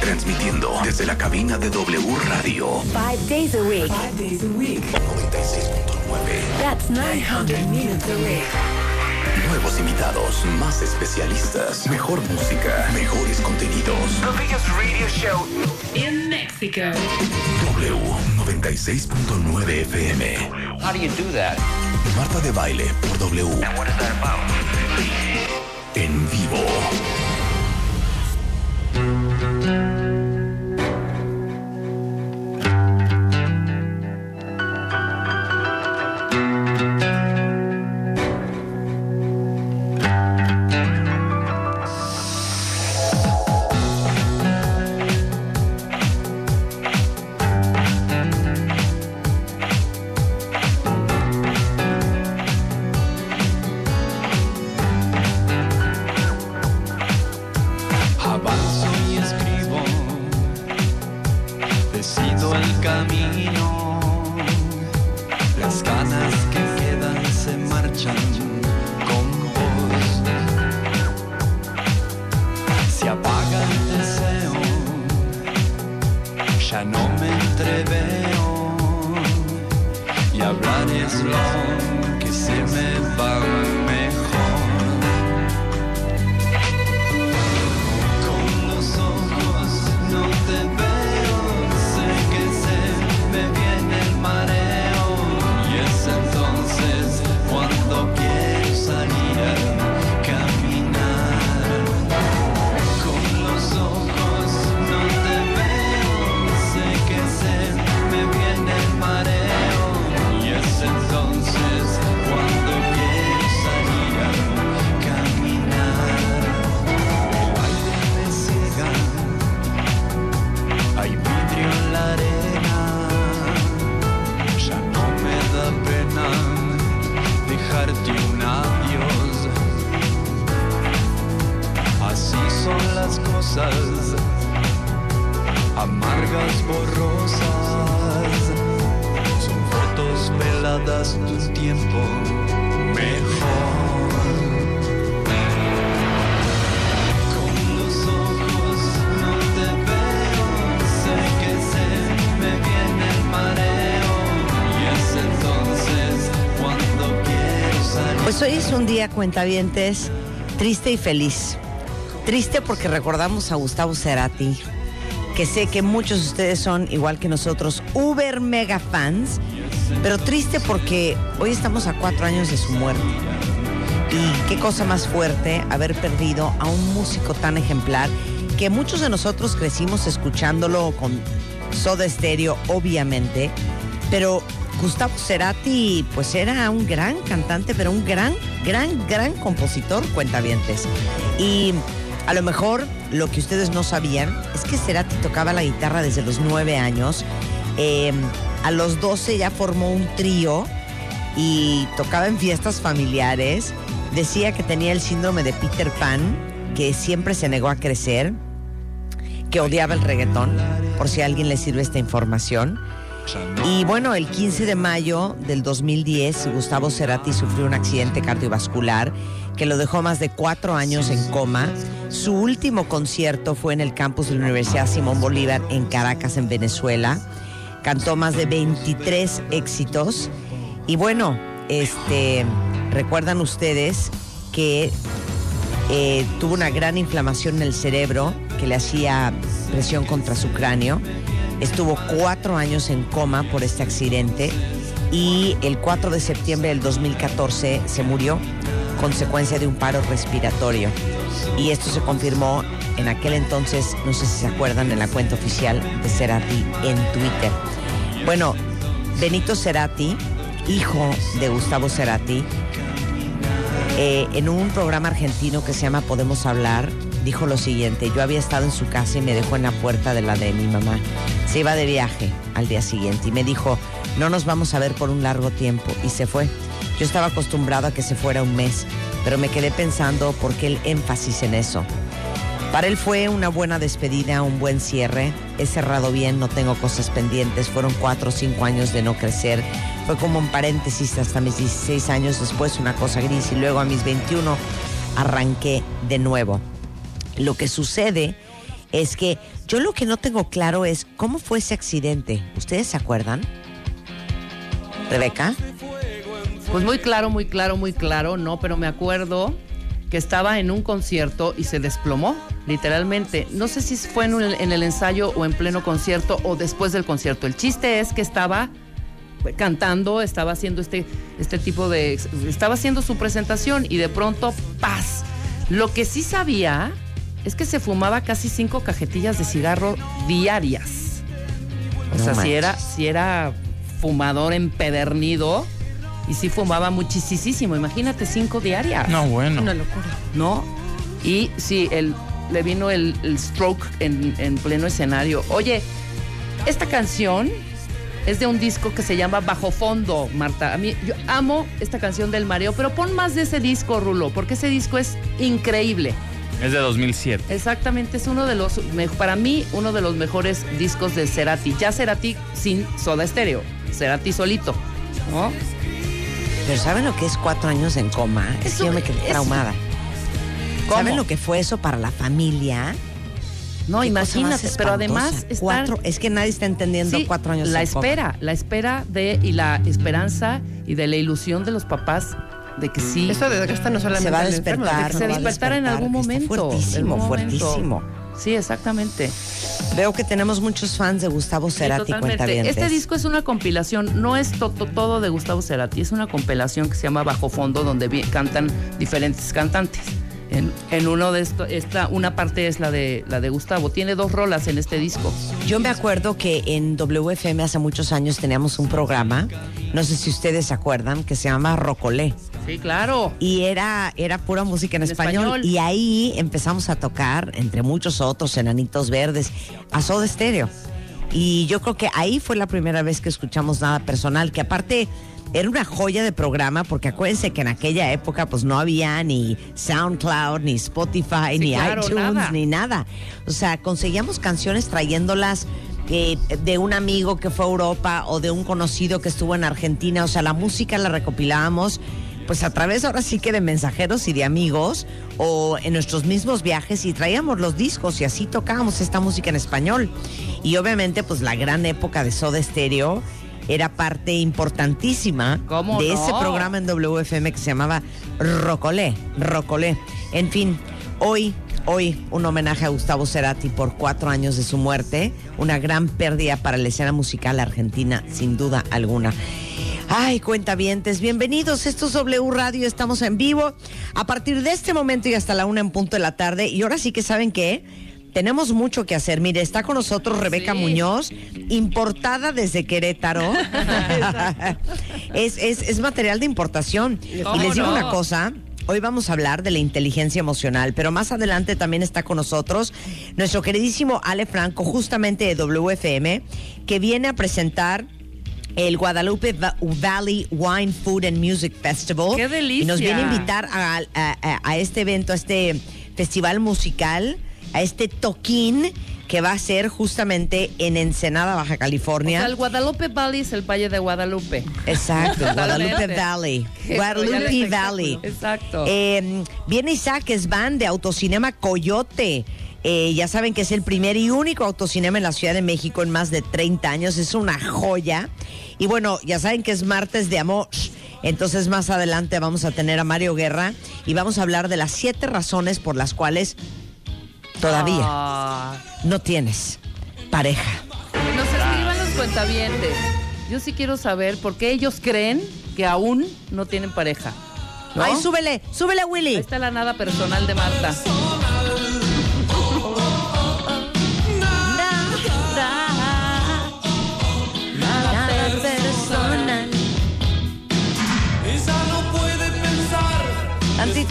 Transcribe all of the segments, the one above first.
Transmitiendo desde la cabina de W Radio. Five days a week. Five days a week. 96.9. That's 900 minutes a week. Nuevos invitados, más especialistas, mejor música, mejores contenidos. The biggest radio show. In Mexico. W 96.9 FM. How do you do that? Marta de baile por W. And what is that about? Ya no me entreveo. Y hablar es lo dejarte un adiós. Así son las cosas, amargas, borrosas, son fotos veladas de un tiempo mejor. Hoy es un día, cuentavientes, triste y feliz. Triste porque recordamos a Gustavo Cerati, que sé que muchos de ustedes son, igual que nosotros, uber mega fans, pero triste porque hoy estamos a cuatro años de su muerte. Y qué cosa más fuerte haber perdido a un músico tan ejemplar que muchos de nosotros crecimos escuchándolo con Soda Stereo, obviamente, pero Gustavo Cerati, pues era un gran cantante, pero un gran, gran, gran compositor, cuentavientes. Y a lo mejor lo que ustedes no sabían es que Cerati tocaba la guitarra desde los nueve años. Eh, a los 12 ya formó un trío y tocaba en fiestas familiares. Decía que tenía el síndrome de Peter Pan, que siempre se negó a crecer, que odiaba el reggaetón, por si a alguien le sirve esta información. Y bueno, el 15 de mayo del 2010, Gustavo Cerati sufrió un accidente cardiovascular que lo dejó más de cuatro años en coma. Su último concierto fue en el campus de la Universidad Simón Bolívar en Caracas, en Venezuela. Cantó más de 23 éxitos. Y bueno, este, recuerdan ustedes que eh, tuvo una gran inflamación en el cerebro que le hacía presión contra su cráneo. Estuvo cuatro años en coma por este accidente y el 4 de septiembre del 2014 se murió consecuencia de un paro respiratorio. Y esto se confirmó en aquel entonces, no sé si se acuerdan, en la cuenta oficial de Cerati en Twitter. Bueno, Benito Cerati, hijo de Gustavo Cerati, eh, en un programa argentino que se llama Podemos Hablar, dijo lo siguiente, yo había estado en su casa y me dejó en la puerta de la de mi mamá. Se iba de viaje al día siguiente y me dijo, no nos vamos a ver por un largo tiempo y se fue. Yo estaba acostumbrado a que se fuera un mes, pero me quedé pensando por qué el énfasis en eso. Para él fue una buena despedida, un buen cierre. He cerrado bien, no tengo cosas pendientes. Fueron cuatro o cinco años de no crecer. Fue como un paréntesis hasta mis 16 años después, una cosa gris. Y luego a mis 21 arranqué de nuevo. Lo que sucede es que yo lo que no tengo claro es cómo fue ese accidente. ¿Ustedes se acuerdan? Rebeca. Pues muy claro, muy claro, muy claro, no, pero me acuerdo que estaba en un concierto y se desplomó, literalmente. No sé si fue en, en el ensayo o en pleno concierto o después del concierto. El chiste es que estaba cantando, estaba haciendo este, este tipo de... Estaba haciendo su presentación y de pronto, ¡paz! Lo que sí sabía es que se fumaba casi cinco cajetillas de cigarro diarias. O No sea, si era, si era fumador empedernido y sí fumaba muchísimo. Imagínate, cinco diarias. No, bueno. Una locura. ¿No? Y sí, el, le vino el, el stroke en, en pleno escenario. Oye, esta canción es de un disco que se llama Bajo Fondo, Marta. A mí, yo amo esta canción del mareo, pero pon más de ese disco, Rulo, porque ese disco es increíble. Es de 2007. Exactamente, es uno de los, para mí, uno de los mejores discos de Cerati. Ya Cerati sin Soda Stereo, Cerati solito, ¿no? Pero ¿saben lo que es cuatro años en coma? Es que yo me quedé eso- traumada. ¿Cómo? ¿Saben lo que fue eso para la familia? No, imagínate, pero además estar- Cuatro, es que nadie está entendiendo Sí, cuatro años la en coma. espera, la espera de y la esperanza y de la ilusión de los papás de que sí Eso desgasta no solamente Se va a al enfermo, despertar, que de se no despertara en despertar, algún momento. fuertísimo, momento. fuertísimo. Sí, exactamente. Veo que tenemos muchos fans de Gustavo Sí, Cerati, totalmente. cuentavientes. Este disco es una compilación, no es to- to- todo de Gustavo Cerati, es una compilación que se llama Bajo Fondo, donde cantan diferentes cantantes. En, en uno de estos, esta, una parte es la de la de Gustavo. Tiene dos rolas en este disco. Yo me acuerdo que en WFM hace muchos años teníamos un programa, no sé si ustedes se acuerdan, que se llama Rocolé. Sí, claro. Y era, era pura música en, En español. español. Y ahí empezamos a tocar, entre muchos otros, Enanitos Verdes, a Soda Stereo. Y yo creo que ahí fue la primera vez que escuchamos nada personal, que aparte era una joya de programa, porque acuérdense que en aquella época pues no había ni SoundCloud, ni Spotify, Sí, ni claro, iTunes, nada. ni nada. O sea, conseguíamos canciones trayéndolas eh, de un amigo que fue a Europa o de un conocido que estuvo en Argentina. O sea, la música la recopilábamos pues a través ahora sí que de mensajeros y de amigos o en nuestros mismos viajes y traíamos los discos y así tocábamos esta música en español. Y obviamente pues la gran época de Soda Stereo era parte importantísima ¿Cómo de no? ese programa en WFM que se llamaba Rocolé, Rocolé. En fin, hoy, hoy un homenaje a Gustavo Cerati por cuatro años de su muerte, una gran pérdida para la escena musical argentina, sin duda alguna. Ay, cuentavientes, bienvenidos. Esto es W Radio, estamos en vivo a partir de este momento y hasta la una en punto de la tarde. Y ahora sí que saben que tenemos mucho que hacer. Mire, está con nosotros Rebeca Sí. Muñoz, importada desde Querétaro. es, es, es material de importación. Y ¿Cómo les digo no? una cosa. Hoy vamos a hablar de la inteligencia emocional, pero más adelante también está con nosotros nuestro queridísimo Ale Franco, justamente de WFM, que viene a presentar el Guadalupe Va- Valley Wine Food and Music Festival. ¡Qué delicia! Y nos viene a invitar a, a- a- a este evento, a este festival musical, a este toquín que va a ser justamente en Ensenada, Baja O California. sea, el Guadalupe Valley es el Valle de Guadalupe. Exacto, Guadalupe. Valley. Guadalupe Valley. Exacto. Eh, viene Isaac Van de Autocinema Coyote. Eh, ya saben que es el primer y único autocinema en la Ciudad de México en más de 30 años. Es una joya. Y bueno, ya saben que es martes de amor. Entonces más adelante vamos a tener a Mario Guerra y vamos a hablar de las siete razones por las cuales todavía Ah. no tienes pareja. Nos escriban los cuentavientes. Yo sí quiero saber por qué ellos creen que aún no tienen pareja. ¿no? Ay, súbele, súbele, Willy. Ahí está la nada personal de Marta.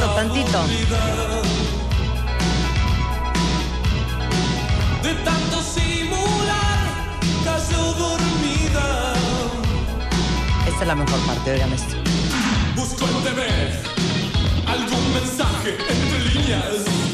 Tantito, tantito. de tanto simular, cayó dormida. Esta es la mejor parte, oigan esto. Busco en TV algún mensaje entre líneas.